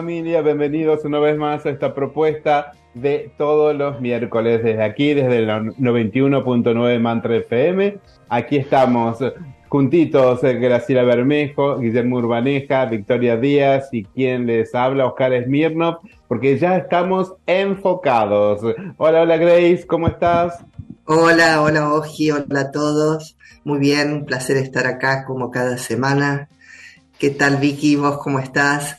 familia, bienvenidos una vez más a esta propuesta de todos los miércoles desde aquí, desde el 91.9 Mantra FM. Aquí estamos juntitos, eh, Graciela Bermejo, Guillermo Urbaneja, Victoria Díaz y quien les habla, Oscar Smirnov, porque ya estamos enfocados. Hola, hola Grace, ¿cómo estás? Hola, hola Oji, hola a todos. Muy bien, un placer estar acá como cada semana ¿Qué tal Vicky? ¿Vos cómo estás?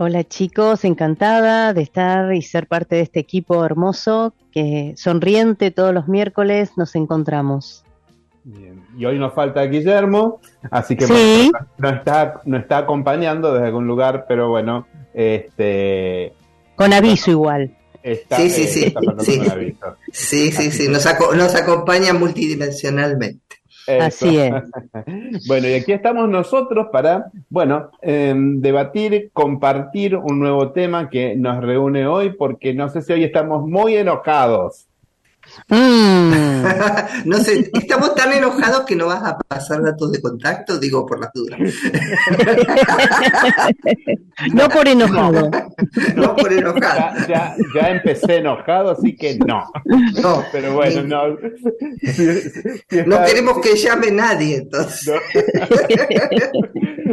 Hola chicos, encantada de estar y ser parte de este equipo hermoso que sonriente todos los miércoles nos encontramos. Bien. Y hoy nos falta Guillermo, así que no, está, no está acompañando desde algún lugar, pero bueno, este con aviso igual. sí, sí, sí. Sí. sí, sí, sí, nos, nos acompaña multidimensionalmente. Así es. bueno, y aquí estamos nosotros para, bueno, em, debatir, compartir un nuevo tema que nos reúne hoy, porque no sé si hoy estamos muy enojados. Mm. no sé, estamos tan enojados que no vas a pasar datos de contacto, digo por las dudas. no por enojado. no por enojado. Ya, empecé enojado, así que no. No, pero bueno, no. no queremos que llame nadie, entonces.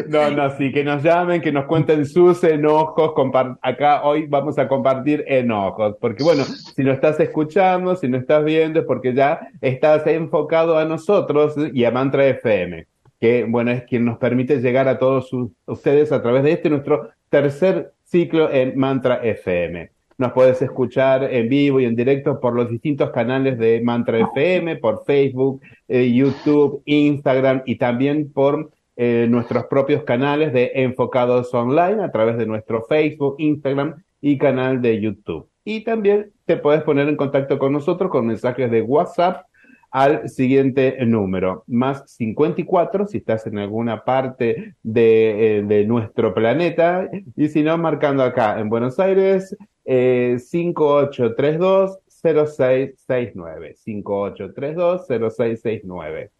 No. no, sí, que nos llamen, que nos cuenten sus enojos. Acá hoy vamos a compartir enojos, porque bueno, si lo estás escuchando, si no estás viendo es porque ya estás enfocado a nosotros y a Mantra FM, que bueno, es quien nos permite llegar a todos ustedes a través de este nuestro tercer ciclo en Mantra FM. Nos puedes escuchar en vivo y en directo por los distintos canales de Mantra FM, por Facebook, eh, YouTube, Instagram y también por eh, nuestros propios canales de Enfocados Online a través de nuestro Facebook, Instagram y canal de YouTube. Y también te puedes poner en contacto con nosotros con mensajes de WhatsApp al siguiente número, más 54 si estás en alguna parte de, eh, nuestro planeta, y si no, marcando acá en Buenos Aires, 5832 0669. 5832 0669.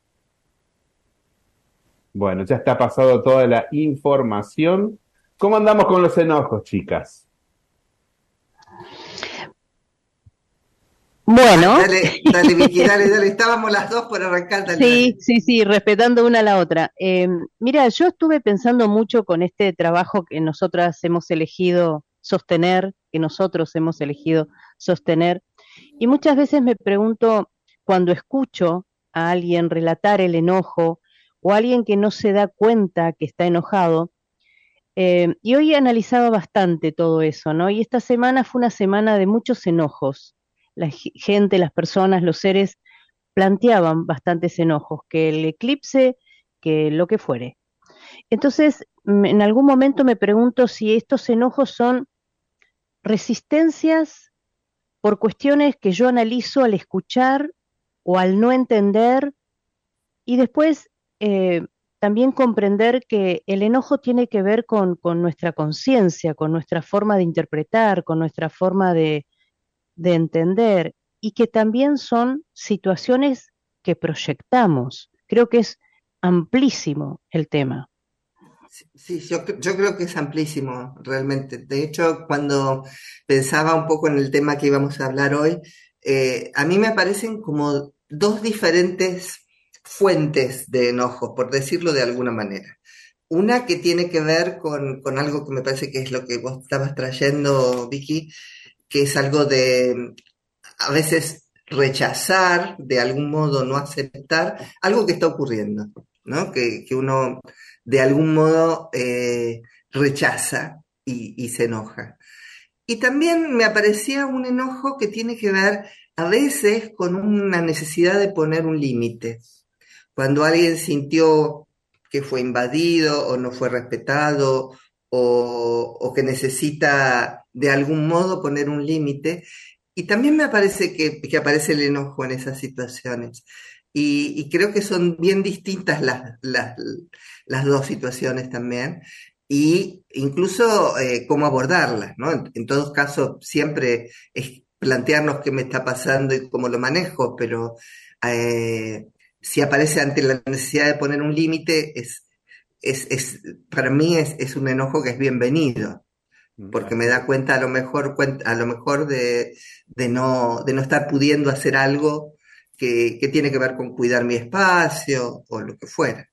Bueno, ya está pasado toda la información. ¿Cómo andamos con los enojos, chicas? Bueno. Dale, dale, Vicky, dale, dale. Estábamos las dos por arrancar. sí, sí, sí, respetando una a la otra. Em, mira, yo estuve pensando mucho con este trabajo que nosotras hemos elegido sostener, que nosotros hemos elegido sostener, y muchas veces me pregunto, cuando escucho a alguien relatar el enojo o a alguien que no se da cuenta que está enojado, em, y hoy he analizado bastante todo eso, ¿no? Y esta semana fue una semana de muchos enojos la gente, las personas, los seres planteaban bastantes enojos, que el eclipse, que lo que fuere. Entonces, en algún momento me pregunto si estos enojos son resistencias por cuestiones que yo analizo al escuchar o al no entender y después eh, también comprender que el enojo tiene que ver con nuestra conciencia, con nuestra forma de interpretar, con nuestra forma de, de entender y que también son situaciones que proyectamos. Creo que es amplísimo el tema. Sí, yo, creo que es amplísimo, realmente. De hecho, cuando pensaba un poco en el tema que íbamos a hablar hoy, eh, a mí me aparecen como dos diferentes fuentes de enojo, por decirlo de alguna manera. Una que tiene que ver con, con algo que me parece que es lo que vos estabas trayendo, Vicky, que es algo de a veces rechazar, de algún modo no aceptar, algo que está ocurriendo, ¿no? Que, uno de algún modo eh, rechaza y, se enoja. Y también me aparecía un enojo que tiene que ver a veces con una necesidad de poner un límite. Cuando alguien sintió que fue invadido o no fue respetado o, que necesita de algún modo poner un límite. Y también me parece que, aparece el enojo en esas situaciones. Y, creo que son bien distintas las, las, dos situaciones también. Y incluso eh, cómo abordarlas, ¿no? En, todos casos, siempre es plantearnos qué me está pasando y cómo lo manejo, pero eh, si aparece ante la necesidad de poner un límite, es, es, para mí es, un enojo que es bienvenido, porque me da cuenta a lo mejor, a lo mejor de, no, de no estar pudiendo hacer algo que, tiene que ver con cuidar mi espacio o lo que fuera.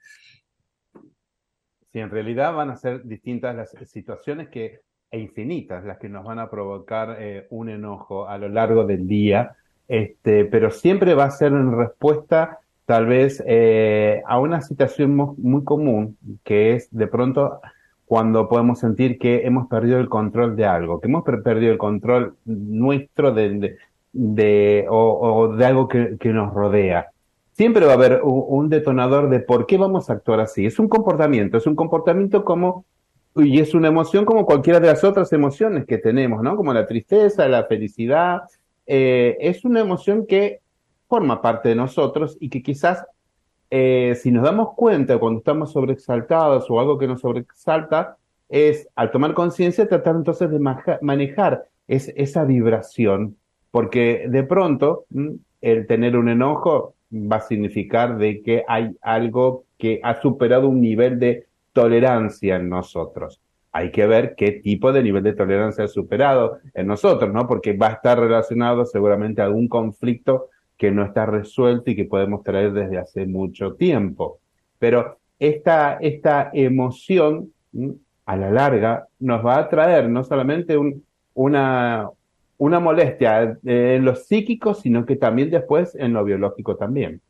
Sí, en realidad van a ser distintas las situaciones que, e infinitas las que nos van a provocar eh, un enojo a lo largo del día, este, pero siempre va a ser en respuesta tal vez eh, a una situación muy común, que es de pronto cuando podemos sentir que hemos perdido el control de algo, que hemos perdido el control nuestro de, de, o, de algo que, nos rodea. Siempre va a haber un, detonador de por qué vamos a actuar así. Es un comportamiento, es un comportamiento como, y es una emoción como cualquiera de las otras emociones que tenemos, ¿no? Como la tristeza, la felicidad. Eh, es una emoción que forma parte de nosotros y que quizás eh, si nos damos cuenta cuando estamos sobreexaltados o algo que nos sobreexalta, es al tomar conciencia tratar entonces de manejar esa vibración, porque de pronto el tener un enojo va a significar de que hay algo que ha superado un nivel de tolerancia en nosotros. Hay que ver qué tipo de nivel de tolerancia ha superado en nosotros, ¿no? Porque va a estar relacionado seguramente a algún conflicto que no está resuelto y que podemos traer desde hace mucho tiempo. Pero esta, esta emoción a la larga nos va a traer no solamente una, una molestia en lo psíquico, sino que también después en lo biológico también.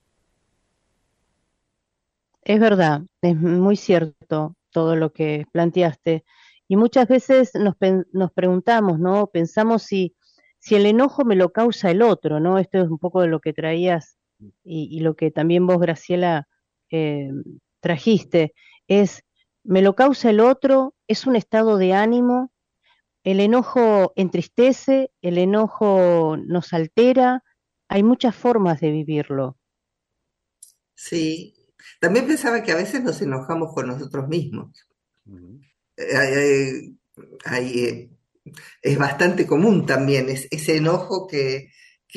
Es verdad, es muy cierto todo lo que planteaste. Y muchas veces nos, nos preguntamos, ¿no? Pensamos si si el enojo me lo causa el otro, ¿no? Esto es un poco de lo que traías y, lo que también vos, Graciela, eh, trajiste, es, me lo causa el otro, es un estado de ánimo, el enojo entristece, el enojo nos altera, hay muchas formas de vivirlo. Sí, también pensaba que a veces nos enojamos con nosotros mismos. Eh, hay, eh, es bastante común también, es, ese enojo que,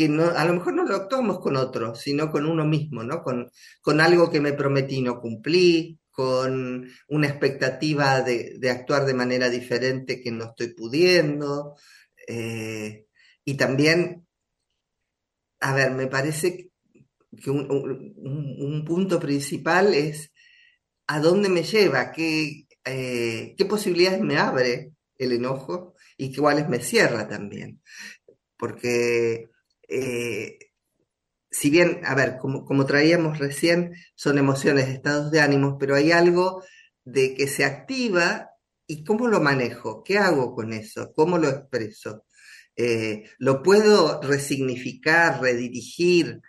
no, a lo mejor no lo actuamos con otro, sino con uno mismo, ¿no? Con, con algo que me prometí no cumplí, con una expectativa de, actuar de manera diferente que no estoy pudiendo. Eh, y también, a ver, me parece que un, punto principal es a dónde me lleva, qué, eh, qué posibilidades me abre el enojo y que me cierra también. Porque eh, si bien, a ver, como, como, traíamos recién, son emociones, estados de ánimos, pero hay algo de que se activa y cómo lo manejo, qué hago con eso, cómo lo expreso. Eh, lo puedo resignificar, redirigir,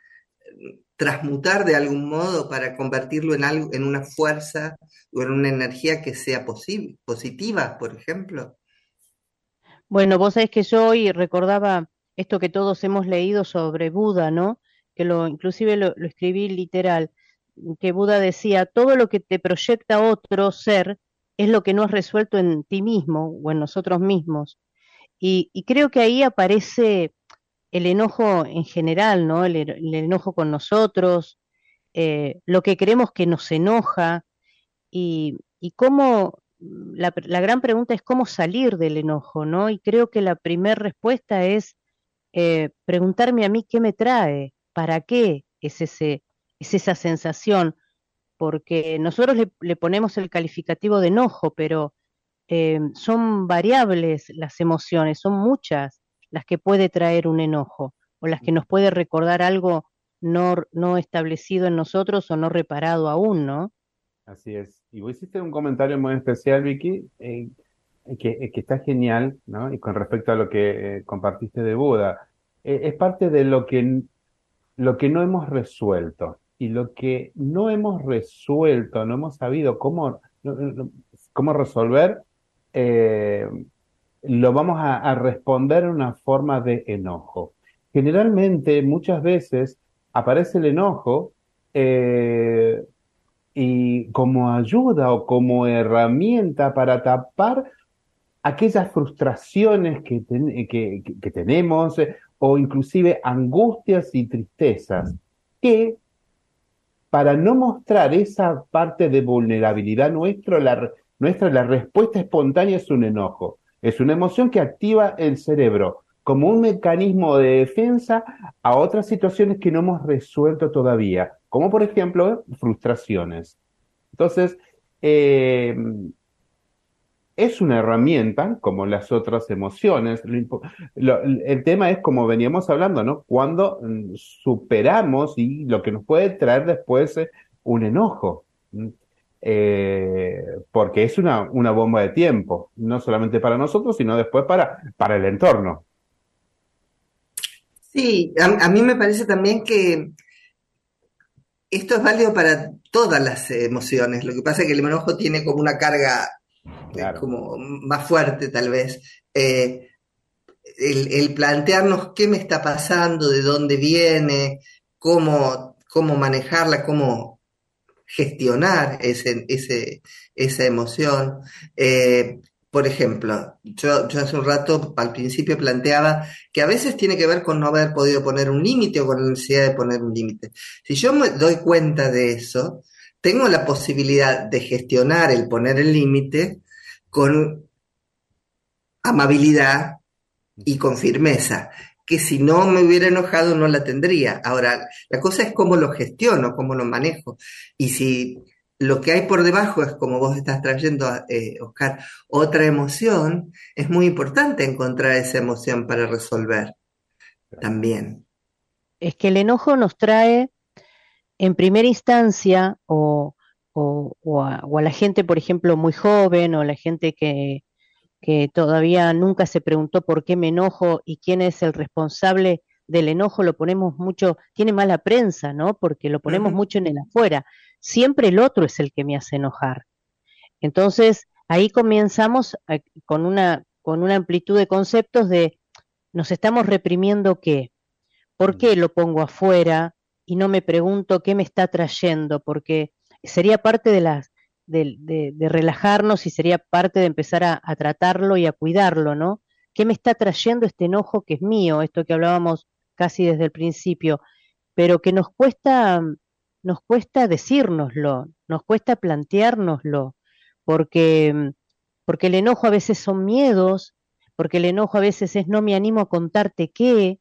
transmutar de algún modo para convertirlo en algo, en una fuerza o en una energía que sea positiva, por ejemplo. Bueno, vos sabés que yo hoy recordaba esto que todos hemos leído sobre Buda, ¿no? Que lo, inclusive lo, escribí literal, que Buda decía, todo lo que te proyecta otro ser es lo que no has resuelto en ti mismo o en nosotros mismos. Y, creo que ahí aparece el enojo en general, ¿no? El, enojo con nosotros, eh, lo que creemos que nos enoja y, y cómo la, gran pregunta es cómo salir del enojo, ¿no? Y creo que la primera respuesta es eh, preguntarme a mí qué me trae, para qué es, ese, es esa sensación, porque nosotros le, ponemos el calificativo de enojo, pero eh, son variables las emociones, son muchas las que puede traer un enojo o las que nos puede recordar algo no, no establecido en nosotros o no reparado aún, ¿no? Así es. Y hiciste un comentario muy especial, Vicky, eh, que, que, está genial, ¿no? Y con respecto a lo que eh, compartiste de Buda, eh, es parte de lo que, lo que no hemos resuelto. Y lo que no hemos resuelto, no hemos sabido cómo, cómo resolver, lo vamos a, responder en una forma de enojo. Generalmente, muchas veces, aparece el enojo eh, y como ayuda o como herramienta para tapar aquellas frustraciones que, que, tenemos eh, o inclusive angustias y tristezas que para no mostrar esa parte de vulnerabilidad nuestra, la, nuestra, la respuesta espontánea es un enojo. Es una emoción que activa el cerebro como un mecanismo de defensa a otras situaciones que no hemos resuelto todavía, como por ejemplo frustraciones. Entonces, eh, es una herramienta como las otras emociones. el tema es como veníamos hablando, ¿no? Cuando mm, superamos y lo que nos puede traer después un enojo. Eh, porque es una, una bomba de tiempo, no solamente para nosotros, sino después para, para el entorno. Sí, a, mí me parece también que esto es válido para todas las emociones. Lo que pasa es que el enojo tiene como una carga eh, como más fuerte tal vez. Eh, el, plantearnos qué me está pasando, de dónde viene, cómo, cómo manejarla, cómo gestionar ese, ese, esa emoción. Eh, por ejemplo, yo, yo, hace un rato al principio planteaba que a veces tiene que ver con no haber podido poner un límite o con la necesidad de poner un límite. Si yo me doy cuenta de eso, tengo la posibilidad de gestionar el poner el límite con amabilidad y con firmeza, que si no me hubiera enojado no la tendría. Ahora, la cosa es cómo lo gestiono, cómo lo manejo. Y si lo que hay por debajo es como vos estás trayendo, eh, Oscar, otra emoción, es muy importante encontrar esa emoción para resolver también. Es que el enojo nos trae, en primera instancia, o, a, la gente, por ejemplo, muy joven, o la gente que, que todavía nunca se preguntó por qué me enojo y quién es el responsable del enojo, lo ponemos mucho, tiene mala prensa, ¿no? Porque lo ponemos mucho en el afuera siempre el otro es el que me hace enojar. Entonces, ahí comenzamos con, una, con una amplitud de conceptos de, nos estamos reprimiendo qué, ¿por qué lo pongo afuera y no me pregunto qué me está trayendo? Porque sería parte de las... De, relajarnos y sería parte de empezar a, a tratarlo y a cuidarlo, ¿no? ¿Qué me está trayendo este enojo que es mío? Esto que hablábamos casi desde el principio, pero que nos cuesta nos cuesta decírnoslo, nos cuesta planteárnoslo, porque, mm, porque el enojo a veces son miedos, porque el enojo a veces es no me animo a contarte qué,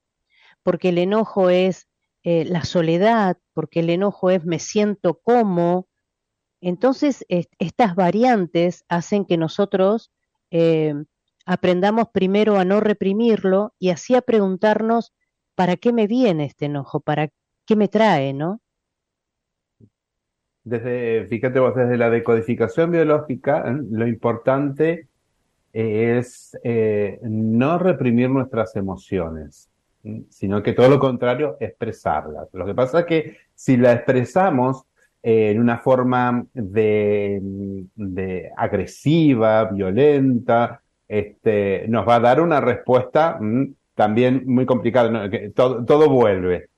porque el enojo es eh, la soledad, porque el enojo es me siento como. Entonces, estas variantes hacen que nosotros eh, aprendamos primero a no reprimirlo y así a preguntarnos, ¿para qué me viene este enojo? ¿Para qué me trae? ¿No? Desde, fíjate vos, desde la decodificación biológica, ¿eh? lo importante es eh, no reprimir nuestras emociones, sino que todo lo contrario, expresarlas. Lo que pasa es que si la expresamos eh, en una forma de, de, agresiva, violenta, este, nos va a dar una respuesta también muy complicada, que todo, todo vuelve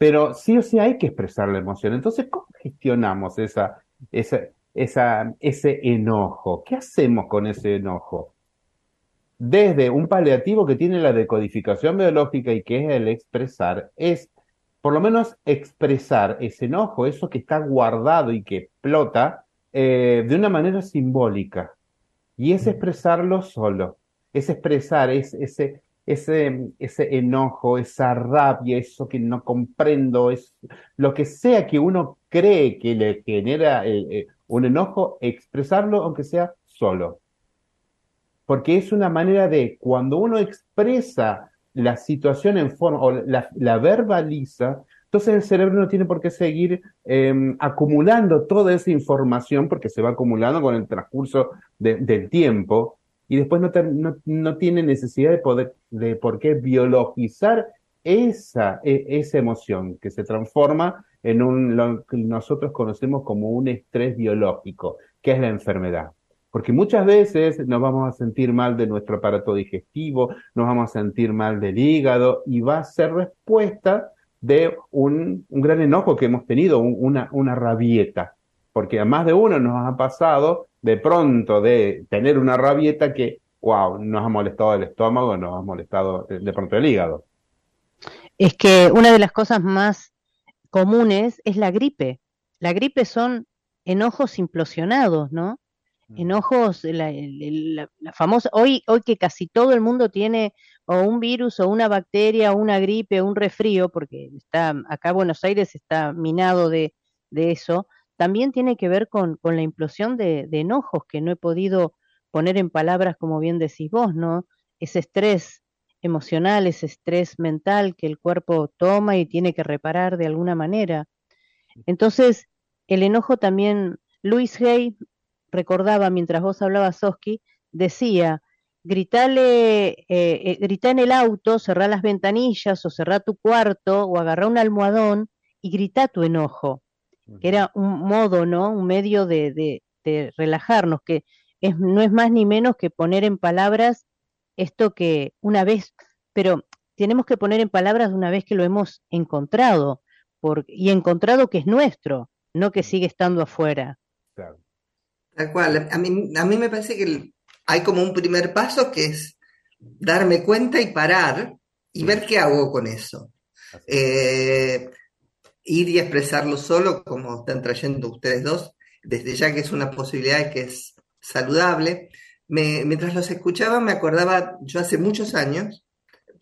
pero sí o sí hay que expresar la emoción. Entonces, ¿cómo gestionamos esa, esa, esa, ese enojo? ¿Qué hacemos con ese enojo? Desde un paliativo que tiene la decodificación biológica y que es el expresar, es por lo menos expresar ese enojo, eso que está guardado y que explota, eh, de una manera simbólica. Y es expresarlo solo, es expresar es, ese, ese, ese enojo, esa rabia, eso que no comprendo, es lo que sea que uno cree que le genera eh, eh, un enojo, expresarlo aunque sea solo. Porque es una manera de, cuando uno expresa la situación en forma, o la, verbaliza, Entonces el cerebro no tiene por qué seguir em, acumulando toda esa información porque se va acumulando con el transcurso del tiempo y después no, no, tiene necesidad de poder, de por qué biologizar esa, e, esa emoción que se transforma en un, lo que nosotros conocemos como un estrés biológico, que es la enfermedad. Porque muchas veces nos vamos a sentir mal de nuestro aparato digestivo, nos vamos a sentir mal del hígado y va a ser respuesta de un, un gran enojo que hemos tenido, una, una rabieta. Porque a más de uno nos ha pasado de pronto de tener una rabieta que, wow, nos ha molestado el estómago, nos ha molestado de pronto el hígado. Es que una de las cosas más comunes es la gripe. La gripe son enojos implosionados, ¿no? enojos, la, famosa, hoy, hoy que casi todo el mundo tiene o un virus o una bacteria o una gripe o un resfrío, porque está acá Buenos Aires está minado de, eso, también tiene que ver con, la implosión de, enojos que no he podido poner en palabras, como bien decís vos, ¿no? Ese estrés emocional, ese estrés mental que el cuerpo toma y tiene que reparar de alguna manera. Entonces, el enojo también, Luis Hay recordaba mientras vos hablabas, Oski, decía, gritale, eh, eh, grita en el auto, cerrá las ventanillas o cerrá tu cuarto o agarrá un almohadón y grita tu enojo, que era un modo, ¿no? Un medio de, de, de relajarnos, que es, no es más ni menos que poner en palabras esto que una vez, pero tenemos que poner en palabras una vez que lo hemos encontrado, por, y encontrado que es nuestro, no que sigue estando afuera. Claro. Tal cual. A mí, a mí me parece que hay como un primer paso que es darme cuenta y parar y ver qué hago con eso. Eh, ir y expresarlo solo, como están trayendo ustedes dos, desde ya que es una posibilidad que es saludable. mientras los escuchaba me acordaba, yo hace muchos años,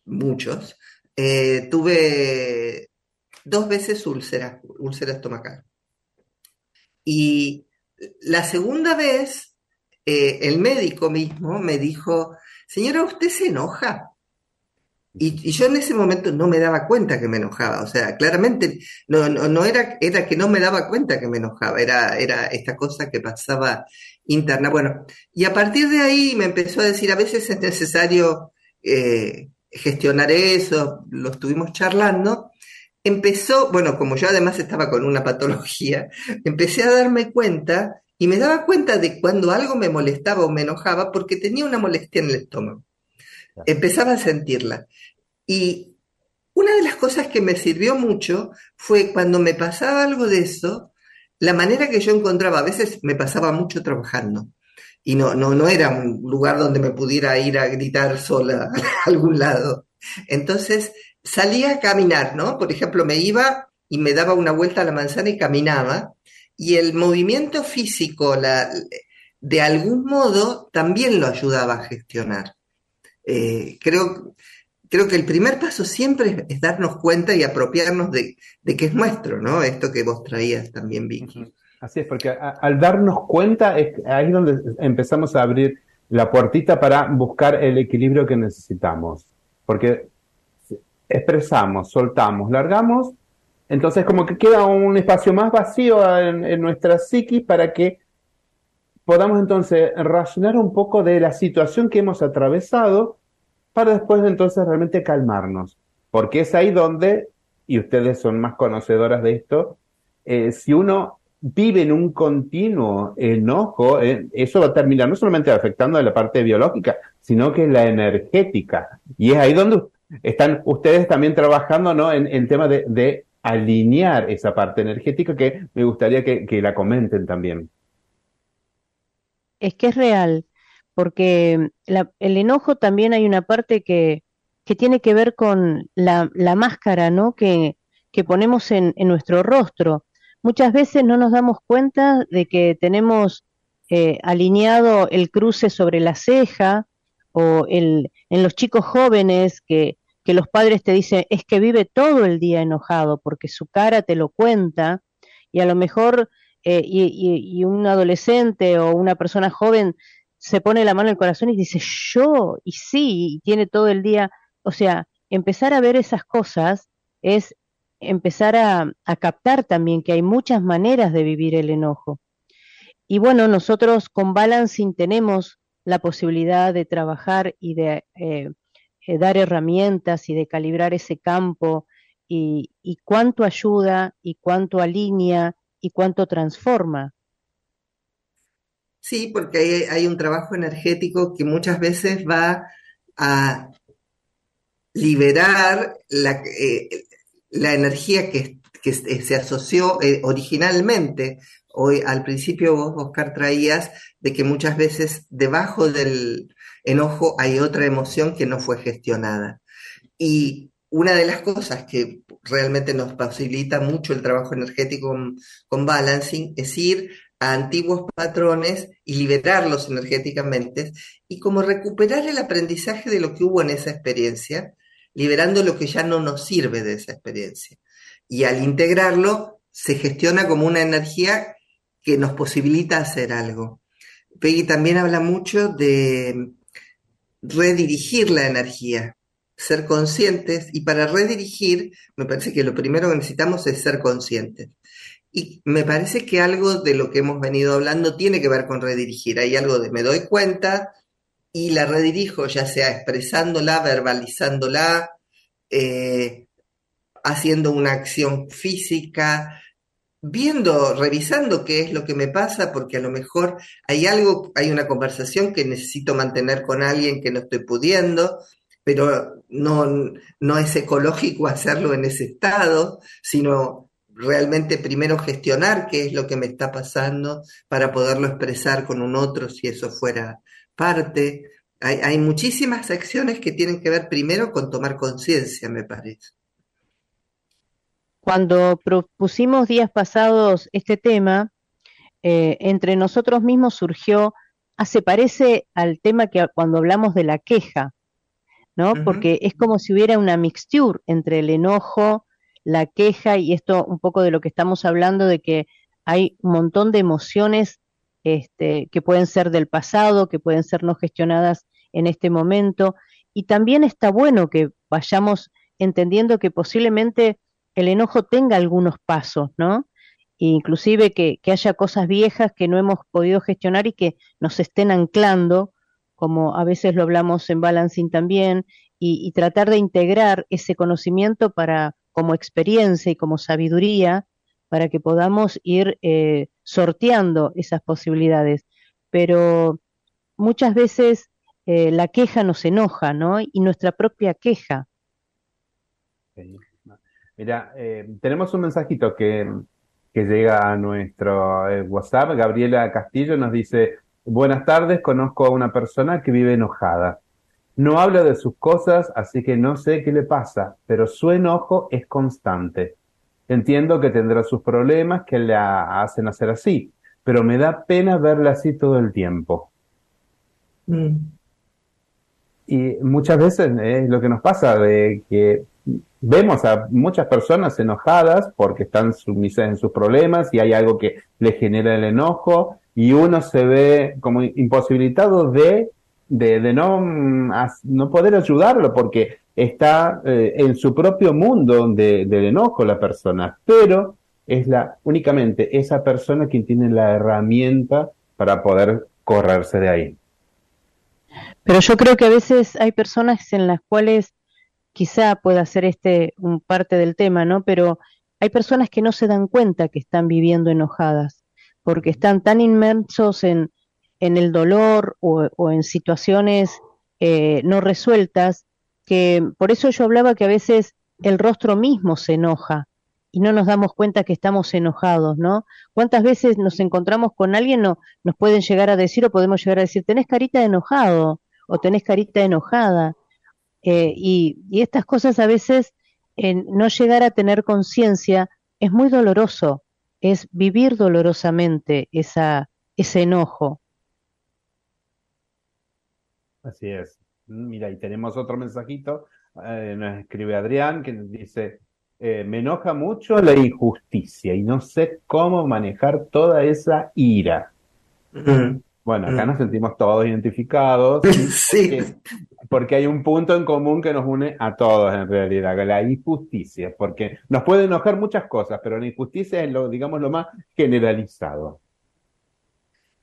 muchos, eh, tuve dos veces úlcera, úlcera estomacal. Y la segunda vez, eh, el médico mismo me dijo, señora, ¿usted se enoja? Y, yo en ese momento no me daba cuenta que me enojaba, o sea, claramente no, no, era, era que no me daba cuenta que me enojaba, era, era esta cosa que pasaba interna. Bueno, y a partir de ahí me empezó a decir, a veces es necesario eh, gestionar eso, lo estuvimos charlando, empezó, bueno, como yo además estaba con una patología, empecé a darme cuenta y me daba cuenta de cuando algo me molestaba o me enojaba porque tenía una molestia en el estómago. Empezaba a sentirla. Y una de las cosas que me sirvió mucho fue cuando me pasaba algo de eso, la manera que yo encontraba, a veces me pasaba mucho trabajando y no, no, no era un lugar donde me pudiera ir a gritar sola a algún lado. Entonces, salía a caminar, ¿no? Por ejemplo, me iba y me daba una vuelta a la manzana y caminaba, y el movimiento físico, la, de algún modo, también lo ayudaba a gestionar. Eh, creo, creo que el primer paso siempre es, darnos cuenta y apropiarnos de, que es nuestro, ¿no? Esto que vos traías también, Vicky. Así es, porque al darnos cuenta es ahí donde empezamos a abrir la puertita para buscar el equilibrio que necesitamos. Porque expresamos, soltamos, largamos, entonces como que queda un espacio más vacío en, nuestra psiquis para que podamos entonces racionar un poco de la situación que hemos atravesado para después entonces realmente calmarnos. Porque es ahí donde, y ustedes son más conocedoras de esto, eh, si uno vive en un continuo enojo, eh, eso va a terminar no solamente afectando a la parte biológica, sino que la energética. Y es ahí donde están ustedes también trabajando ¿no? en, en tema de, alinear esa parte energética que me gustaría que, la comenten también. Es que es real, porque la, el enojo también hay una parte que, que tiene que ver con la, máscara ¿no? que, que ponemos en, en, nuestro rostro. Muchas veces no nos damos cuenta de que tenemos eh, alineado el cruce sobre la ceja o el, en los chicos jóvenes que, que los padres te dicen es que vive todo el día enojado porque su cara te lo cuenta y a lo mejor eh, y, un adolescente o una persona joven se pone la mano en el corazón y dice yo y sí y tiene todo el día o sea empezar a ver esas cosas es empezar a, captar también que hay muchas maneras de vivir el enojo. Y bueno, nosotros con Balancing tenemos la posibilidad de trabajar y de eh, eh, dar herramientas y de calibrar ese campo y cuánto ayuda y cuánto alinea y cuánto transforma. Sí, porque hay, un trabajo energético que muchas veces va a liberar la, eh, energía que, que, se asoció eh, originalmente. Hoy, al principio vos, Oscar, traías de que muchas veces debajo del enojo hay otra emoción que no fue gestionada. Y una de las cosas que realmente nos facilita mucho el trabajo energético con, con balancing es ir a antiguos patrones y liberarlos energéticamente y como recuperar el aprendizaje de lo que hubo en esa experiencia, liberando lo que ya no nos sirve de esa experiencia. Y al integrarlo, se gestiona como una energía que nos posibilita hacer algo. Peggy también habla mucho de redirigir la energía, ser conscientes, y para redirigir, me parece que lo primero que necesitamos es ser conscientes. Y me parece que algo de lo que hemos venido hablando tiene que ver con redirigir. Hay algo de me doy cuenta y la redirijo, ya sea expresándola, verbalizándola, eh, haciendo una acción física, viendo, revisando qué es lo que me pasa, porque a lo mejor hay algo, hay una conversación que necesito mantener con alguien que no estoy pudiendo, pero no, no es ecológico hacerlo en ese estado, sino realmente primero gestionar qué es lo que me está pasando para poderlo expresar con un otro si eso fuera parte. Hay, hay muchísimas acciones que tienen que ver primero con tomar conciencia, me parece. Cuando propusimos días pasados este tema, eh, entre nosotros mismos surgió, ah, se parece al tema que cuando hablamos de la queja, ¿no? Uh -huh. Porque es como si hubiera una mixture entre el enojo, la queja y esto un poco de lo que estamos hablando de que hay un montón de emociones este, que pueden ser del pasado, que pueden ser no gestionadas en este momento. Y también está bueno que vayamos entendiendo que posiblemente el enojo tenga algunos pasos, ¿no? Inclusive que, que, haya cosas viejas que no hemos podido gestionar y que nos estén anclando, como a veces lo hablamos en balancing también, y, y tratar de integrar ese conocimiento para como experiencia y como sabiduría para que podamos ir eh, sorteando esas posibilidades. Pero muchas veces eh, la queja nos enoja, ¿no? Y nuestra propia queja. Mira, eh, tenemos un mensajito que, que llega a nuestro WhatsApp. Gabriela Castillo nos dice, buenas tardes, conozco a una persona que vive enojada. No habla de sus cosas, así que no sé qué le pasa, pero su enojo es constante. Entiendo que tendrá sus problemas que la hacen hacer así, pero me da pena verla así todo el tiempo. Mm. Y muchas veces es lo que nos pasa, de que vemos a muchas personas enojadas porque están sumisas en sus problemas y hay algo que le genera el enojo y uno se ve como imposibilitado de de, no, mm, no poder ayudarlo porque está eh, en su propio mundo de, del enojo la persona, pero es la únicamente esa persona quien tiene la herramienta para poder correrse de ahí. Pero yo creo que a veces hay personas en las cuales quizá pueda ser este un parte del tema, ¿no? Pero hay personas que no se dan cuenta que están viviendo enojadas, porque están tan inmersos en, en el dolor o, en situaciones eh, no resueltas, que por eso yo hablaba que a veces el rostro mismo se enoja y no nos damos cuenta que estamos enojados, ¿no? ¿Cuántas veces nos encontramos con alguien, no, nos pueden llegar a decir o podemos llegar a decir, tenés carita de enojado o tenés carita enojada? Eh, y, y, estas cosas a veces, en no llegar a tener conciencia, es muy doloroso, es vivir dolorosamente esa, ese enojo. Así es. Mira, y tenemos otro mensajito, eh, nos escribe Adrián, que nos dice, eh, me enoja mucho la injusticia y no sé cómo manejar toda esa ira. Mm. Bueno, acá mm. nos sentimos todos identificados. sí. Porque, porque hay un punto en común que nos une a todos en realidad, la injusticia, porque nos puede enojar muchas cosas, pero la injusticia es lo, digamos, lo más generalizado.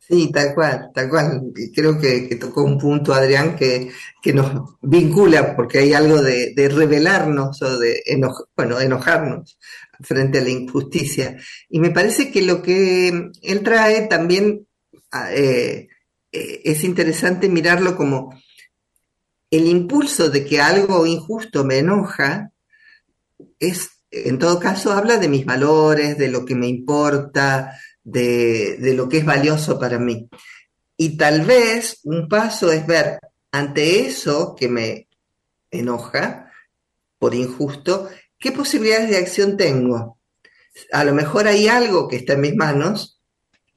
Sí, tal cual, tal cual. Creo que, tocó un punto, Adrián, que, que, nos vincula, porque hay algo de, de rebelarnos o de bueno, enojarnos frente a la injusticia. Y me parece que lo que él trae también ah, eh, eh, es interesante mirarlo como el impulso de que algo injusto me enoja, es, en todo caso, habla de mis valores, de lo que me importa, de, de lo que es valioso para mí. Y tal vez un paso es ver ante eso que me enoja por injusto, ¿qué posibilidades de acción tengo? A lo mejor hay algo que está en mis manos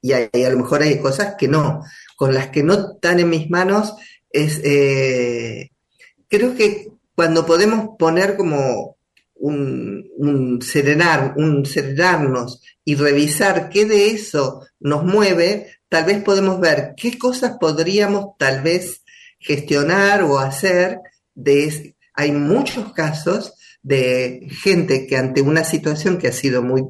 y, a lo mejor hay cosas que no. Con las que no están en mis manos es, eh, creo que cuando podemos poner como un, serenar, un serenarnos y revisar qué de eso nos mueve, tal vez podemos ver qué cosas podríamos tal vez gestionar o hacer. De, hay muchos casos de gente que ante una situación que ha sido muy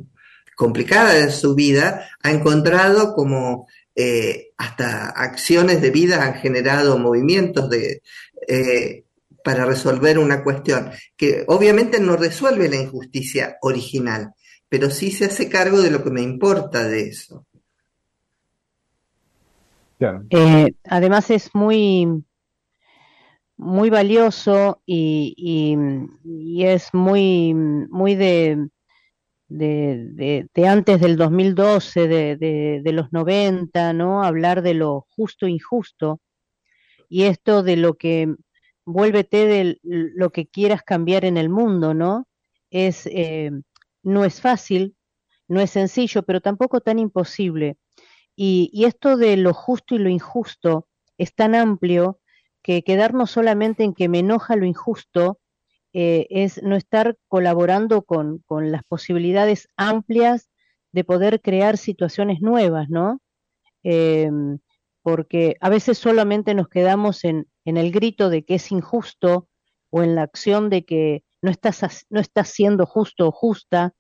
complicada en su vida, ha encontrado como eh, hasta acciones de vida, han generado movimientos de, eh, para resolver una cuestión que obviamente no resuelve la injusticia original, pero sí se hace cargo de lo que me importa de eso. Eh, además es muy muy valioso y, es muy, muy de, de, antes del 2012, de, de, los 90, ¿no? Hablar de lo justo e injusto. Y esto de lo que vuélvete de lo que quieras cambiar en el mundo, ¿no? Es, eh, no es fácil, no es sencillo, pero tampoco tan imposible. Y, esto de lo justo y lo injusto es tan amplio que quedarnos solamente en que me enoja lo injusto eh, es no estar colaborando con, las posibilidades amplias de poder crear situaciones nuevas, ¿no? Em, porque a veces solamente nos quedamos en, el grito de que es injusto o en la acción de que no estás, no siendo justo o justa,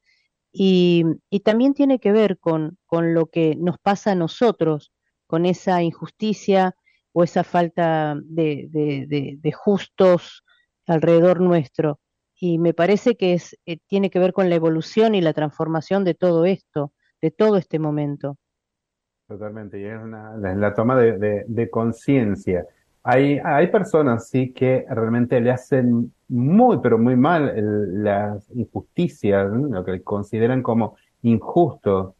y, y también tiene que ver con, con, lo que nos pasa a nosotros, con esa injusticia, o esa falta de, justos alrededor nuestro. Y me parece que es, eh, tiene que ver con la evolución y la transformación de todo esto, de todo este momento. Totalmente, y es una, la, toma de, conciencia. Hay, hay personas, sí, que realmente le hacen muy, pero muy mal las injusticias, lo que consideran como injusto,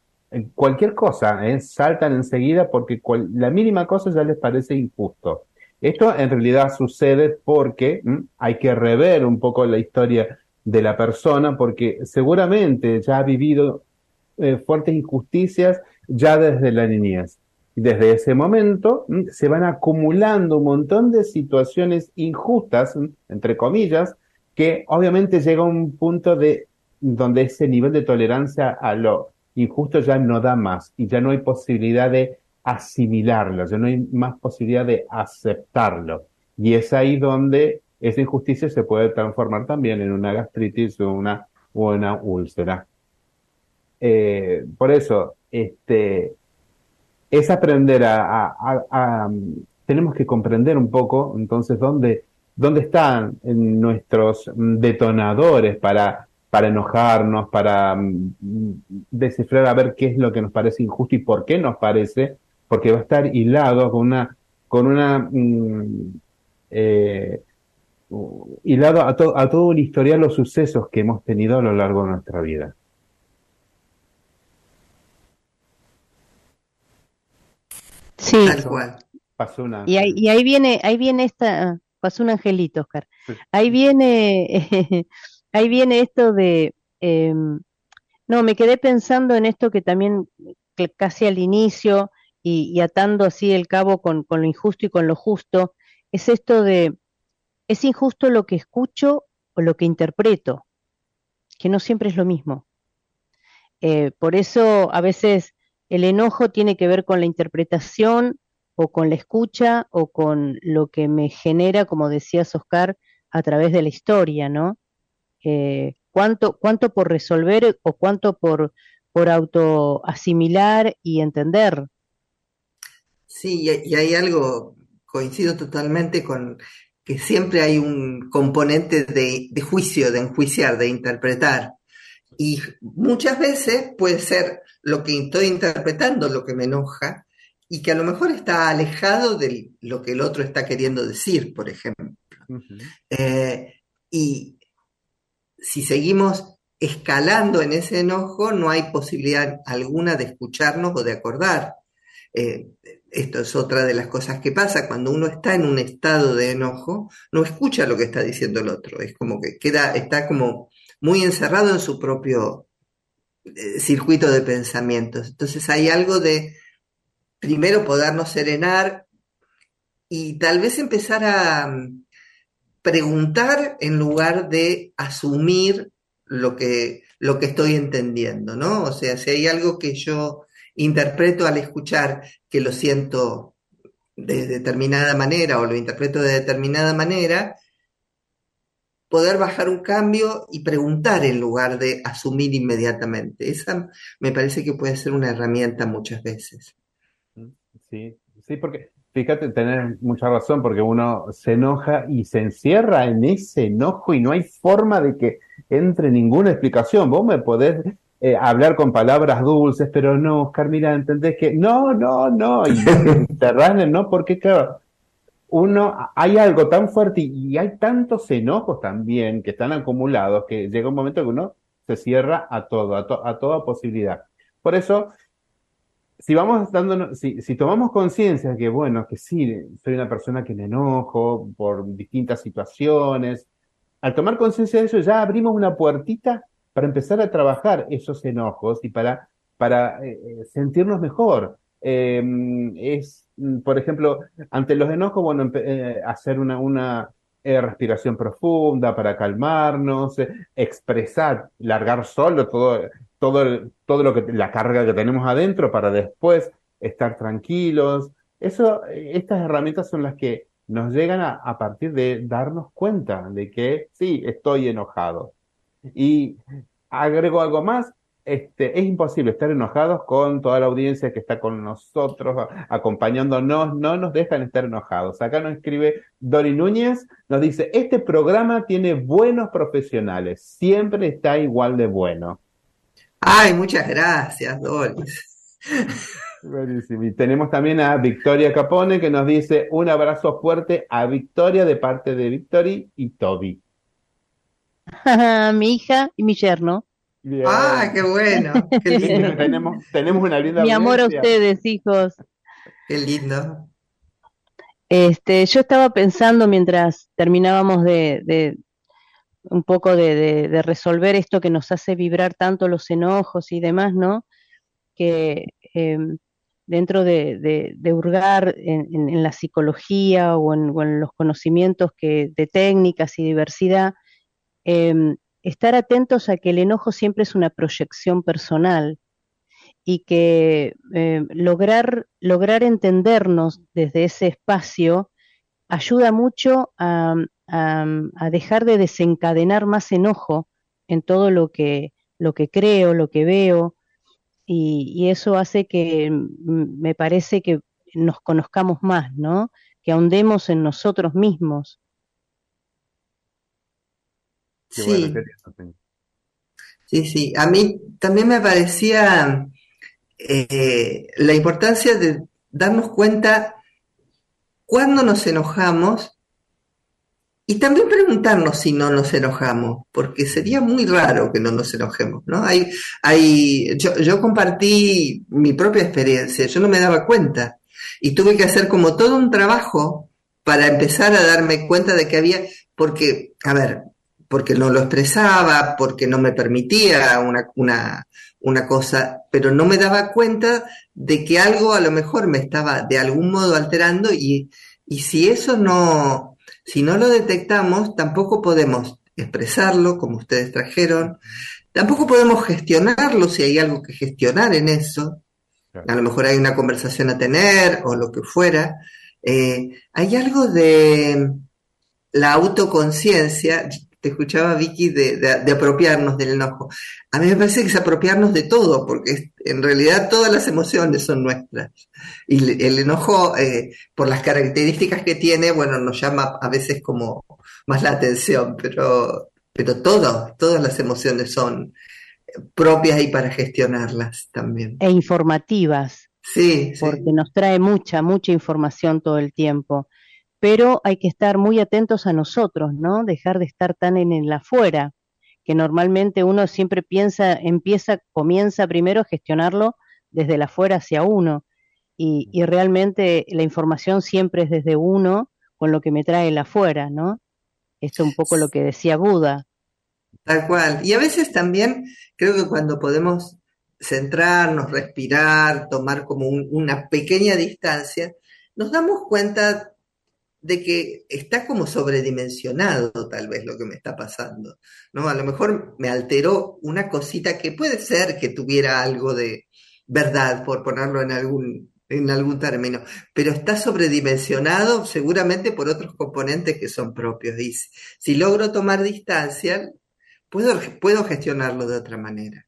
cualquier cosa, ¿eh? saltan enseguida porque la mínima cosa ya les parece injusto. Esto en realidad sucede porque hay que rever un poco la historia de la persona porque seguramente ya ha vivido eh, fuertes injusticias ya desde la niñez. Y desde ese momento se van acumulando un montón de situaciones injustas, entre comillas, que obviamente llega a un punto de donde ese nivel de tolerancia a lo injusto ya no da más y ya no hay posibilidad de asimilarlo, ya no hay más posibilidad de aceptarlo. Y es ahí donde esa injusticia se puede transformar también en una gastritis o una, una úlcera. Eh, por eso, este, es aprender a, a, tenemos que comprender un poco, entonces, dónde, dónde están nuestros detonadores para para enojarnos, para mm, descifrar a ver qué es lo que nos parece injusto y por qué nos parece, porque va a estar hilado con una, con una, mm, eh, hilado a, a todo un historial los sucesos que hemos tenido a lo largo de nuestra vida. Sí. Pasó una. Y ahí, y ahí viene, ahí viene esta, pasó un angelito, Oscar. Ahí viene ahí viene esto de, em, no, me quedé pensando en esto que también casi al inicio y, atando así el cabo con, lo injusto y con lo justo, es esto de, es injusto lo que escucho o lo que interpreto, que no siempre es lo mismo. Eh, por eso a veces el enojo tiene que ver con la interpretación o con la escucha o con lo que me genera, como decías Oscar, a través de la historia, ¿no? Eh, ¿cuánto, ¿Cuánto por resolver o cuánto por, por auto asimilar y entender? Sí, y hay algo, coincido totalmente con que siempre hay un componente de juicio, de enjuiciar, de interpretar. Y muchas veces puede ser lo que estoy interpretando lo que me enoja y que a lo mejor está alejado de lo que el otro está queriendo decir, por ejemplo. Eh, y si seguimos escalando en ese enojo, no hay posibilidad alguna de escucharnos o de acordar. Eh, esto es otra de las cosas que pasa. Cuando uno está en un estado de enojo, no escucha lo que está diciendo el otro. Es como que queda, está como muy encerrado en su propio circuito de pensamientos. Entonces hay algo de primero podernos serenar y tal vez empezar a mm, preguntar en lugar de asumir lo que, lo que estoy entendiendo, ¿no? O sea, si hay algo que yo interpreto al escuchar que lo siento de determinada manera o lo interpreto de determinada manera, poder bajar un cambio y preguntar en lugar de asumir inmediatamente. Esa me parece que puede ser una herramienta muchas veces. Sí, sí, porque fíjate, tenés mucha razón, porque uno se enoja y se encierra en ese enojo y no hay forma de que entre ninguna explicación. Vos me podés eh, hablar con palabras dulces, pero no, Oscar, entendés que no, no, no, y te no, porque claro, uno, hay algo tan fuerte y hay tantos enojos también que están acumulados que llega un momento que uno se cierra a todo, a, toda posibilidad. Por eso, si vamos dando, si, tomamos conciencia que, bueno, que sí, soy una persona que me enojo por distintas situaciones, al tomar conciencia de eso ya abrimos una puertita para empezar a trabajar esos enojos y para, para eh, eh, sentirnos mejor. Em, es, por ejemplo, ante los enojos, bueno, eh, hacer una, una respiración profunda para calmarnos, expresar, largar solo todo, todo, todo lo que, la carga que tenemos adentro para después estar tranquilos. Eso, estas herramientas son las que nos llegan a, a partir de darnos cuenta de que sí, estoy enojado. Y agrego algo más, este, es imposible estar enojados con toda la audiencia que está con nosotros, acompañándonos, no nos dejan estar enojados. Acá nos escribe Dori Núñez, nos dice, este programa tiene buenos profesionales, siempre está igual de bueno. Ay, muchas gracias, Dori. Y tenemos también a Victoria Capone que nos dice un abrazo fuerte a Victoria de parte de Victory y Toby. mi hija y mi yerno. Ah, qué bueno. Qué lindo. tenemos, tenemos una linda Mi amor a ustedes, hijos. Qué lindo. Este, yo estaba pensando mientras terminábamos de, un poco de, resolver esto que nos hace vibrar tanto los enojos y demás, ¿no? Que em, dentro de, hurgar en, la psicología o en, los conocimientos que, de técnicas y diversidad, em, estar atentos a que el enojo siempre es una proyección personal y que em, lograr, lograr entendernos desde ese espacio ayuda mucho a, dejar de desencadenar más enojo en todo lo que, lo que creo, lo que veo, y, eso hace que mm, me parece que nos conozcamos más, ¿no? Que ahondemos en nosotros mismos. Sí. sí, sí. A mí también me parecía eh, la importancia de darnos cuenta cuando nos enojamos y también preguntarnos si no nos enojamos, porque sería muy raro que no nos enojemos, ¿no? Hay, hay, yo, yo compartí mi propia experiencia, yo no me daba cuenta y tuve que hacer como todo un trabajo para empezar a darme cuenta de que había, porque, a ver, porque no lo expresaba, porque no me permitía una, una, una cosa, pero no me daba cuenta de que algo a lo mejor me estaba de algún modo alterando y, y si eso no, si no lo detectamos, tampoco podemos expresarlo, como ustedes trajeron, tampoco podemos gestionarlo si hay algo que gestionar en eso. A lo mejor hay una conversación a tener o lo que fuera. Eh, hay algo de la autoconciencia, te escuchaba Vicky, de, apropiarnos del enojo. A mí me parece que es apropiarnos de todo, porque en realidad todas las emociones son nuestras. Y el enojo, eh, por las características que tiene, bueno, nos llama a veces como más la atención, pero, pero todo, todas las emociones son propias y para gestionarlas también. E informativas. Sí, porque nos trae mucha, mucha información todo el tiempo pero hay que estar muy atentos a nosotros, ¿no? Dejar de estar tan en el afuera, que normalmente uno siempre piensa, empieza, comienza primero a gestionarlo desde el afuera hacia uno, y, realmente la información siempre es desde uno con lo que me trae el afuera, ¿no? Esto es un poco lo que decía Buda. Tal cual. Y a veces también creo que cuando podemos centrarnos, respirar, tomar como una pequeña distancia, nos damos cuenta de que está como sobredimensionado tal vez lo que me está pasando, ¿no? A lo mejor me alteró una cosita que puede ser que tuviera algo de verdad, por ponerlo en algún, en algún término, pero está sobredimensionado seguramente por otros componentes que son propios. Y si logro tomar distancia, puedo, puedo gestionarlo de otra manera.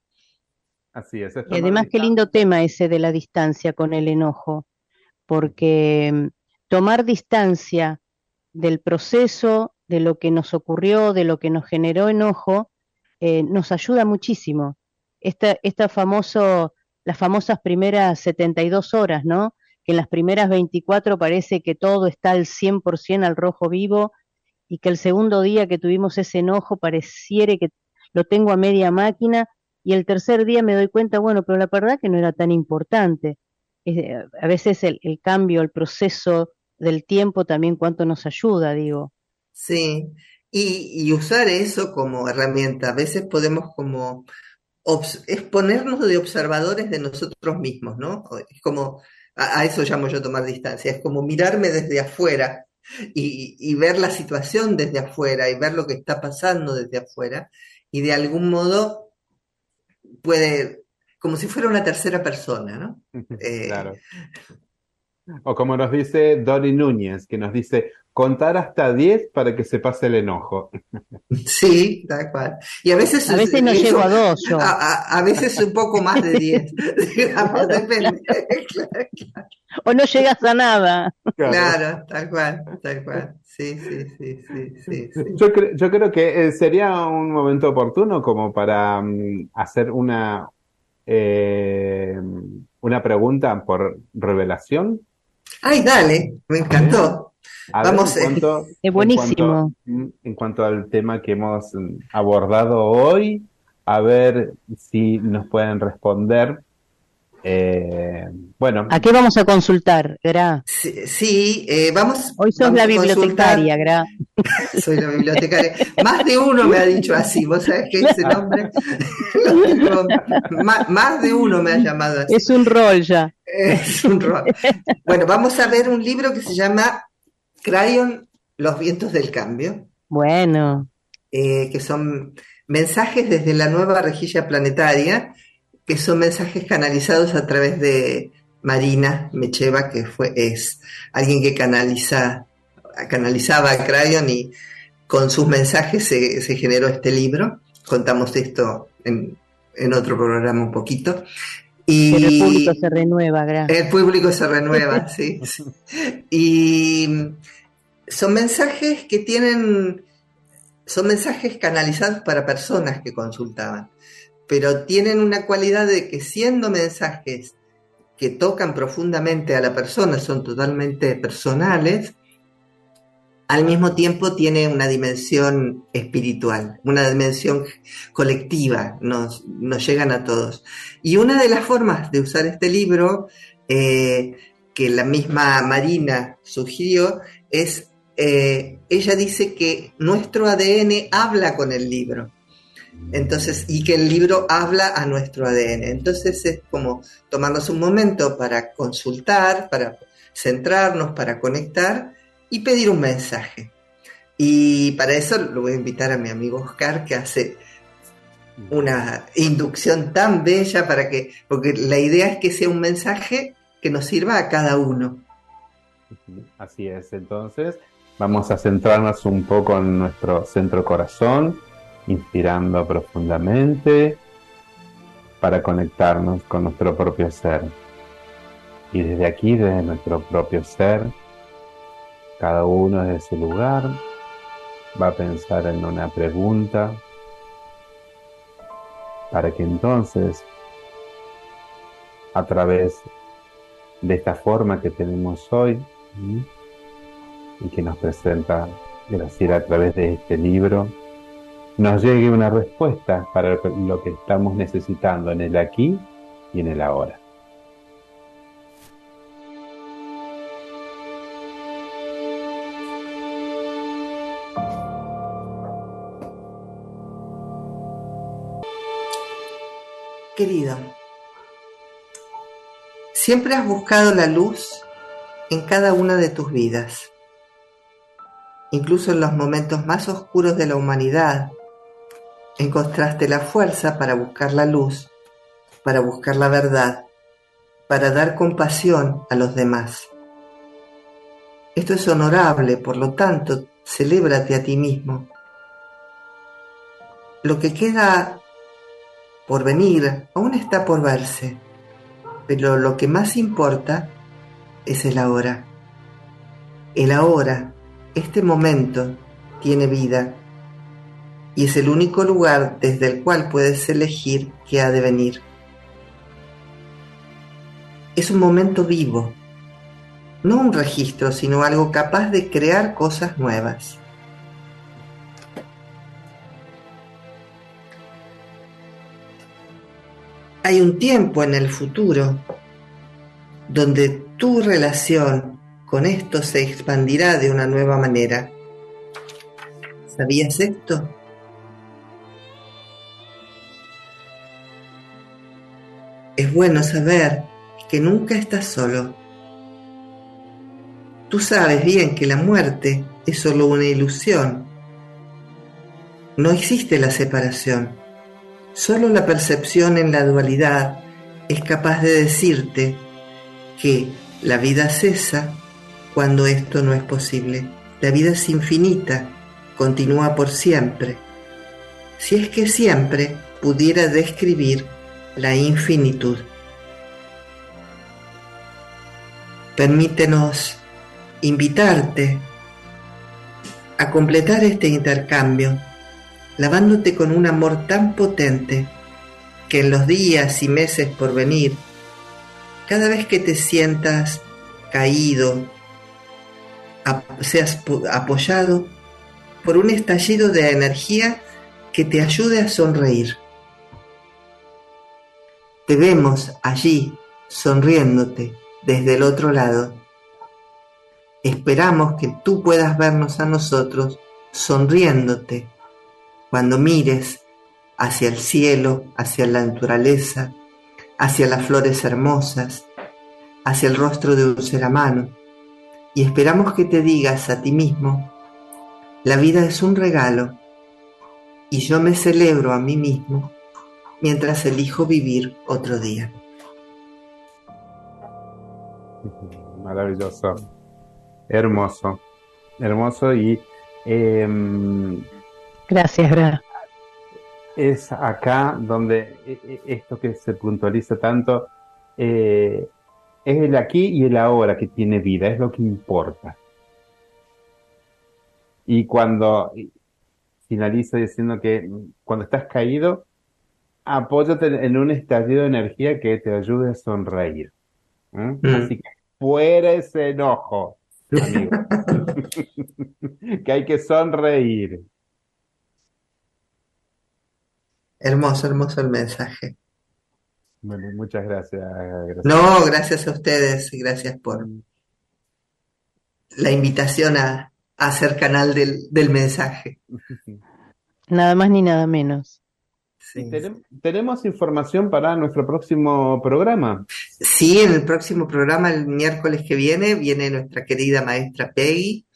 Así es. Y además, qué lindo tema ese de la distancia con el enojo, porque tomar distancia del proceso, de lo que nos ocurrió, de lo que nos generó enojo, eh, nos ayuda muchísimo. Esta, esta famoso, las famosas primeras 72 horas, ¿no? Que en las primeras 24 parece que todo está al 100% al rojo vivo y que el segundo día que tuvimos ese enojo pareciera que lo tengo a media máquina y el tercer día me doy cuenta, bueno, pero la verdad que no era tan importante. a veces el cambio, el proceso del tiempo también cuánto nos ayuda, digo. Sí, y, usar eso como herramienta. A veces podemos como exponernos de observadores de nosotros mismos, ¿no? Es como, a, eso llamo yo tomar distancia, es como mirarme desde afuera y, y, ver la situación desde afuera y ver lo que está pasando desde afuera y de algún modo puede, como si fuera una tercera persona, ¿no? claro. O como nos dice Donny Núñez, que nos dice, contar hasta 10 para que se pase el enojo. Sí, tal cual. Y a veces... A veces no llego a dos A, veces un poco más de 10. depende. O no llegas a nada. Claro. tal cual, tal cual. Sí, sí, sí, sí, sí, Yo, yo creo que eh, sería un momento oportuno como para mm, hacer una... Eh, una pregunta por revelación Ay, dale, me encantó. Vamos, en eh, cuanto, es buenísimo. En cuanto, al tema que hemos abordado hoy, a ver si nos pueden responder. Eh, bueno. ¿A qué vamos a consultar, Gra? Sí, eh, vamos. Hoy sos la bibliotecaria, Gra. Soy la bibliotecaria. Más de uno me ha dicho así, ¿vos sabés qué ese nombre? más, más, de uno me ha llamado así. Es un rol ya. Es un rol. Bueno, vamos a ver un libro que se llama Crayon, Los vientos del cambio. Bueno. Eh, que son mensajes desde la nueva rejilla planetaria, que son mensajes canalizados a través de Marina Mecheva, que fue, es alguien que canaliza, canalizaba a Crayon y con sus mensajes se, generó este libro. Contamos esto en, en otro programa un poquito. Y el público se renueva, gracias. El público se renueva, sí, Y son mensajes que tienen, son mensajes canalizados para personas que consultaban, pero tienen una cualidad de que siendo mensajes que tocan profundamente a la persona, son totalmente personales, al mismo tiempo tiene una dimensión espiritual, una dimensión colectiva, nos, nos llegan a todos. Y una de las formas de usar este libro, eh, que la misma Marina sugirió, es, eh, ella dice que nuestro ADN habla con el libro. Entonces, y que el libro habla a nuestro ADN. Entonces es como tomarnos un momento para consultar, para centrarnos, para conectar y pedir un mensaje. Y para eso lo voy a invitar a mi amigo Oscar, que hace una inducción tan bella para que, porque la idea es que sea un mensaje que nos sirva a cada uno. Así es, entonces vamos a centrarnos un poco en nuestro centro corazón, inspirando profundamente para conectarnos con nuestro propio ser. Y desde aquí, desde nuestro propio ser, cada uno desde su lugar va a pensar en una pregunta para que entonces, a través de esta forma que tenemos hoy y que nos presenta Graciela a través de este libro, nos llegue una respuesta para lo que estamos necesitando en el aquí y en el ahora. Querido, siempre has buscado la luz en cada una de tus vidas, incluso en los momentos más oscuros de la humanidad. Encontraste la fuerza para buscar la luz, para buscar la verdad, para dar compasión a los demás. Esto es honorable, por lo tanto, celébrate a ti mismo. Lo que queda por venir aún está por verse, pero lo que más importa es el ahora. El ahora, este momento, tiene vida y es el único lugar desde el cual puedes elegir qué ha de venir. Es un momento vivo, no un registro, sino algo capaz de crear cosas nuevas. hay un tiempo en el futuro donde tu relación con esto se expandirá de una nueva manera. ¿Sabías esto? Es bueno saber que nunca estás solo. Tú sabes bien que la muerte es solo una ilusión. No existe la separación. Solo la percepción en la dualidad es capaz de decirte que la vida cesa cuando esto no es posible. La vida es infinita, continúa por siempre. Si es que siempre pudiera describir la infinitud. Permítenos invitarte a completar este intercambio lavándote con un amor tan potente que en los días y meses por venir, cada vez que te sientas caído, seas apoyado por un estallido de energía que te ayude a sonreír. Te vemos allí sonriéndote desde el otro lado. Esperamos que tú puedas vernos a nosotros sonriéndote cuando mires hacia el cielo, hacia la naturaleza, hacia las flores hermosas, hacia el rostro de un ser amado, y esperamos que te digas a ti mismo, la vida es un regalo y yo me celebro a mí mismo mientras elijo vivir otro día. Maravilloso, hermoso, hermoso y em, Gracias, Gra. Es acá donde e, e, esto que se puntualiza tanto eh, es el aquí y el ahora que tiene vida, es lo que importa. Y cuando finaliza diciendo que cuando estás caído, apóyate en un estallido de energía que te ayude a sonreír. Mm. Así que fuera ese enojo, amigo. que hay que sonreír. Hermoso, hermoso el mensaje. Bueno, muchas gracias, No, gracias a ustedes y gracias por la invitación a, a ser canal del, del, mensaje. Nada más ni nada menos. ¿Tenemos información para nuestro próximo programa? Sí, en el próximo programa, el miércoles que viene, viene nuestra querida maestra Peggy.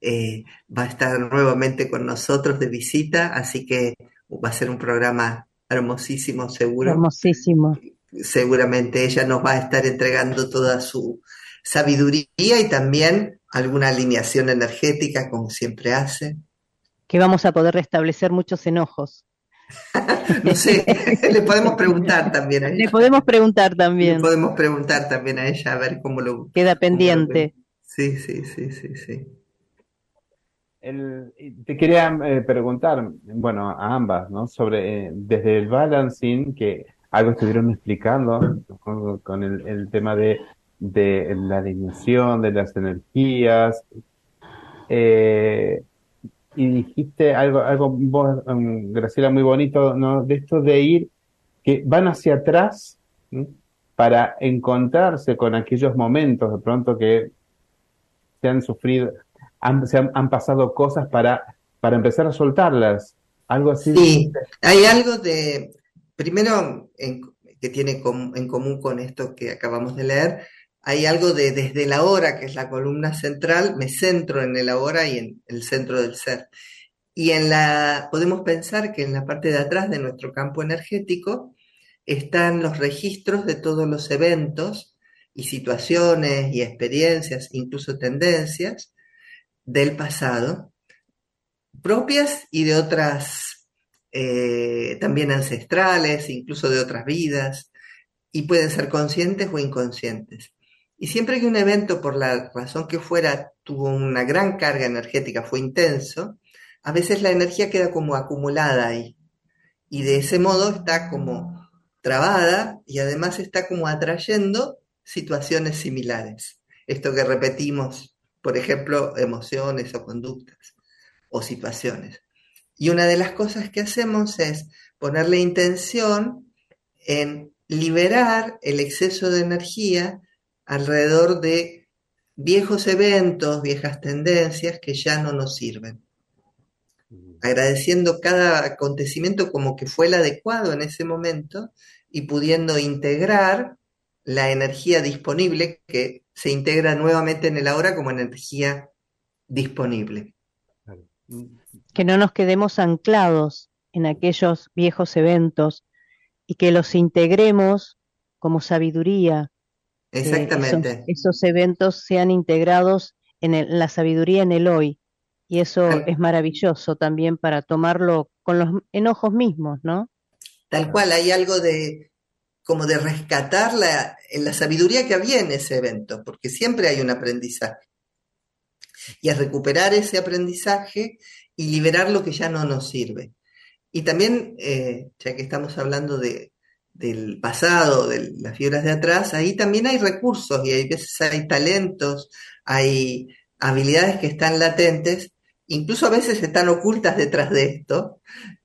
Eh, va a estar nuevamente con nosotros de visita, así que va a ser un programa hermosísimo, seguro. Hermosísimo. Seguramente ella nos va a estar entregando toda su sabiduría y también alguna alineación energética, como siempre hace. Que vamos a poder restablecer muchos enojos. no sé, le podemos preguntar también a ella. Le podemos preguntar también. Le podemos preguntar también a ella a ver cómo lo. Queda pendiente. Sí, sí, sí, sí, sí. te quería eh, preguntar, bueno, a ambas, ¿no? Sobre, eh, desde el balancing, que algo estuvieron explicando con, el, tema de, de, la alineación, de las energías. Eh, y dijiste algo, algo vos, um, Graciela, muy bonito, ¿no? De esto de ir, que van hacia atrás para encontrarse con aquellos momentos de pronto que se han sufrido, han, se han, pasado cosas para, para empezar a soltarlas. Algo así. Sí, hay algo de, primero, que tiene en común con esto que acabamos de leer, hay algo de desde la hora, que es la columna central, me centro en el ahora y en el centro del ser. Y en la, podemos pensar que en la parte de atrás de nuestro campo energético están los registros de todos los eventos y situaciones y experiencias, incluso tendencias del pasado, propias y de otras eh, también ancestrales, incluso de otras vidas, y pueden ser conscientes o inconscientes. Y siempre que un evento, por la razón que fuera, tuvo una gran carga energética, fue intenso, a veces la energía queda como acumulada ahí. Y de ese modo está como trabada y además está como atrayendo situaciones similares. Esto que repetimos, por ejemplo, emociones o conductas o situaciones. Y una de las cosas que hacemos es ponerle intención en liberar el exceso de energía alrededor de viejos eventos, viejas tendencias que ya no nos sirven. Agradeciendo cada acontecimiento como que fue el adecuado en ese momento y pudiendo integrar la energía disponible que se integra nuevamente en el ahora como energía disponible. Que no nos quedemos anclados en aquellos viejos eventos y que los integremos como sabiduría, Exactamente. esos, eventos sean integrados en, la sabiduría en el hoy. Y eso es maravilloso también para tomarlo con los enojos mismos, ¿no? Tal cual, hay algo de como de rescatar la, la sabiduría que había en ese evento, porque siempre hay un aprendizaje. Y es recuperar ese aprendizaje y liberar lo que ya no nos sirve. Y también, eh, ya que estamos hablando de, del pasado, de las figuras de atrás, ahí también hay recursos y hay veces hay talentos, hay habilidades que están latentes, incluso a veces están ocultas detrás de esto,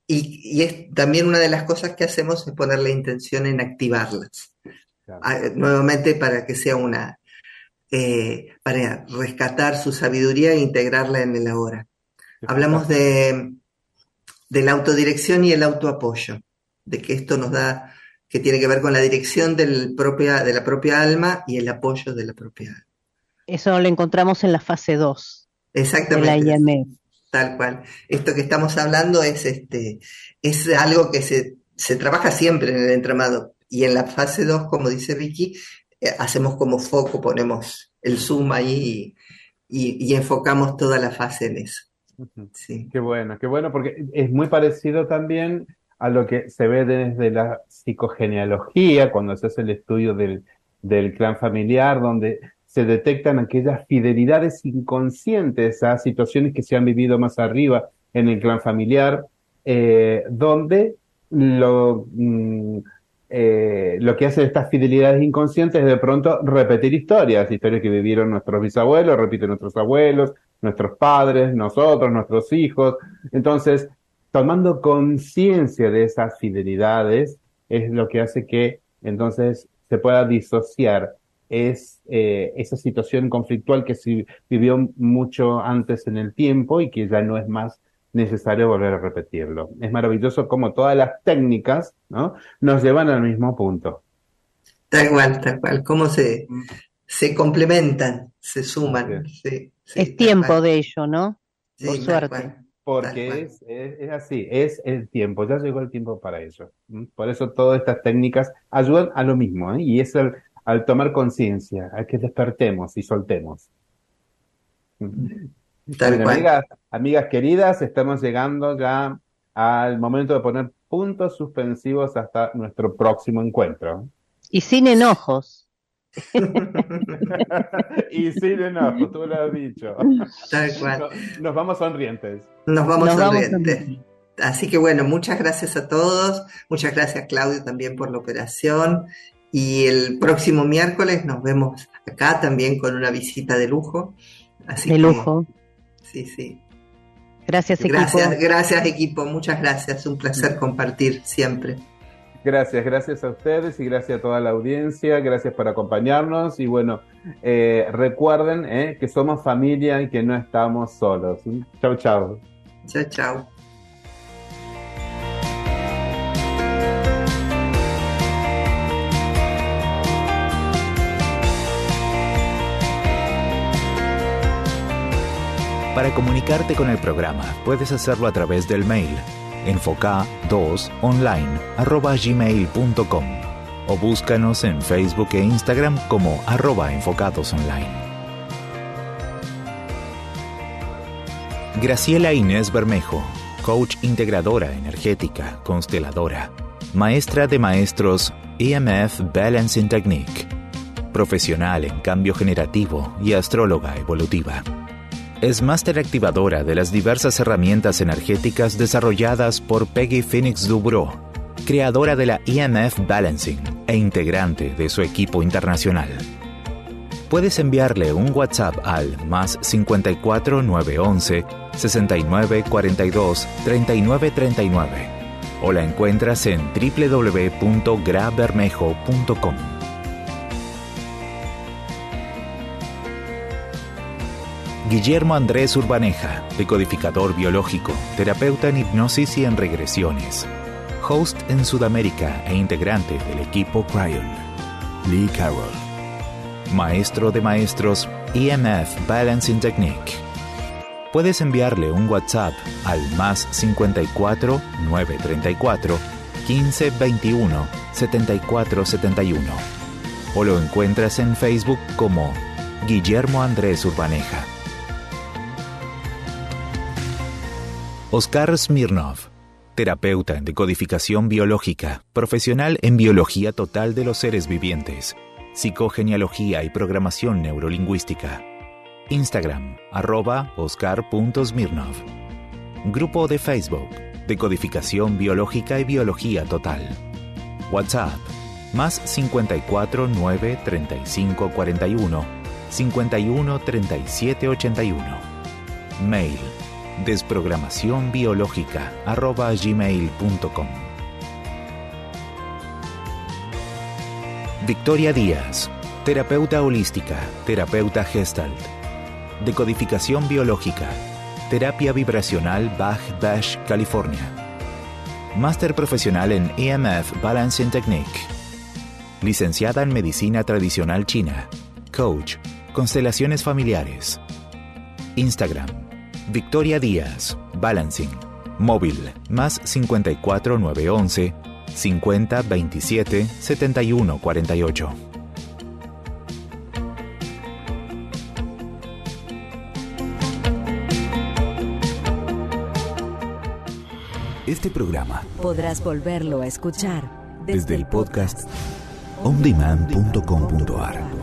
y, es también una de las cosas que hacemos es ponerle intención en activarlas. Ah, nuevamente para que sea una, eh, para rescatar su sabiduría e integrarla en el ahora. Hablamos de, de la autodirección y el autoapoyo, de que esto nos da que tiene que ver con la dirección del propia, de la propia alma y el apoyo de la propia alma. Eso lo encontramos en la fase 2. Exactamente. De Tal cual. Esto que estamos hablando es, este, es algo que se, se trabaja siempre en el entramado. Y en la fase 2, como dice Vicky, eh, hacemos como foco, ponemos el zoom ahí y, y, enfocamos toda la fase en eso. Sí. Qué bueno, qué bueno, porque es muy parecido también a lo que se ve desde la psicogenealogía, cuando se hace el estudio del, del clan familiar, donde se detectan aquellas fidelidades inconscientes a situaciones que se han vivido más arriba en el clan familiar, eh, donde lo, mm, eh, lo que hacen estas fidelidades inconscientes es de pronto repetir historias, historias que vivieron nuestros bisabuelos, repiten nuestros abuelos, nuestros padres, nosotros, nuestros hijos. Entonces, tomando conciencia de esas fidelidades es lo que hace que entonces se pueda disociar es eh, esa situación conflictual que se vivió mucho antes en el tiempo y que ya no es más necesario volver a repetirlo. Es maravilloso como todas las técnicas ¿no? nos llevan al mismo punto. Tal cual, tal cual, cómo se, se complementan, se suman. es tiempo de ello, ¿no? Por suerte. Porque es, es, así, es el tiempo, ya llegó el tiempo para ello. Por eso todas estas técnicas ayudan a lo mismo, ¿eh? y es el, al tomar conciencia, a que despertemos y soltemos. amigas, amigas queridas, estamos llegando ya al momento de poner puntos suspensivos hasta nuestro próximo encuentro. Y sin enojos. y sin enojo, tú lo has dicho. Tal cual. Nos, vamos sonrientes. Nos vamos sonrientes. Así que bueno, muchas gracias a todos. Muchas gracias, Claudio, también por la operación. Y el próximo miércoles nos vemos acá también con una visita de lujo. Así de lujo. Sí, sí. Gracias, equipo. Gracias, gracias, equipo. Muchas gracias. Un placer compartir siempre. Gracias, gracias a ustedes y gracias a toda la audiencia, gracias por acompañarnos y bueno, eh, recuerden eh, que somos familia y que no estamos solos. Chau, chau. Chau, chau. Para comunicarte con el programa, puedes hacerlo a través del mail enfoca2online.gmail.com o búscanos en Facebook e Instagram como arroba enfocadosonline. Graciela Inés Bermejo, coach integradora energética, consteladora, maestra de maestros EMF Balancing Technique, profesional en cambio generativo y astróloga evolutiva es máster activadora de las diversas herramientas energéticas desarrolladas por Peggy Phoenix Dubro, creadora de la EMF Balancing e integrante de su equipo internacional. Puedes enviarle un WhatsApp al más 54 911 69 42 39 39 o la encuentras en www.grabermejo.com. Guillermo Andrés Urbaneja, decodificador biológico, terapeuta en hipnosis y en regresiones. Host en Sudamérica e integrante del equipo Cryon. Lee Carroll. Maestro de maestros EMF Balancing Technique. Puedes enviarle un WhatsApp al más 54 934 15 21 74 71 o lo encuentras en Facebook como Guillermo Andrés Urbaneja. Oscar Smirnov, terapeuta en decodificación biológica, profesional en biología total de los seres vivientes, psicogenealogía y programación neurolingüística. Instagram, arroba oscar.smirnov. Grupo de Facebook, Decodificación Biológica y Biología Total. WhatsApp, más 54 9 35 41 51 37 81. Mail, desprogramación biológica arroba gmail.com. Victoria Díaz, terapeuta holística, terapeuta gestalt, decodificación biológica, terapia vibracional Bach Bash, California. Máster profesional en EMF Balancing Technique. Licenciada en Medicina Tradicional China. Coach. Constelaciones familiares. Instagram Victoria Díaz, Balancing. Móvil, más 54 911 50 27 71 48. Este programa podrás volverlo a escuchar desde, el podcast ondemand.com.ar.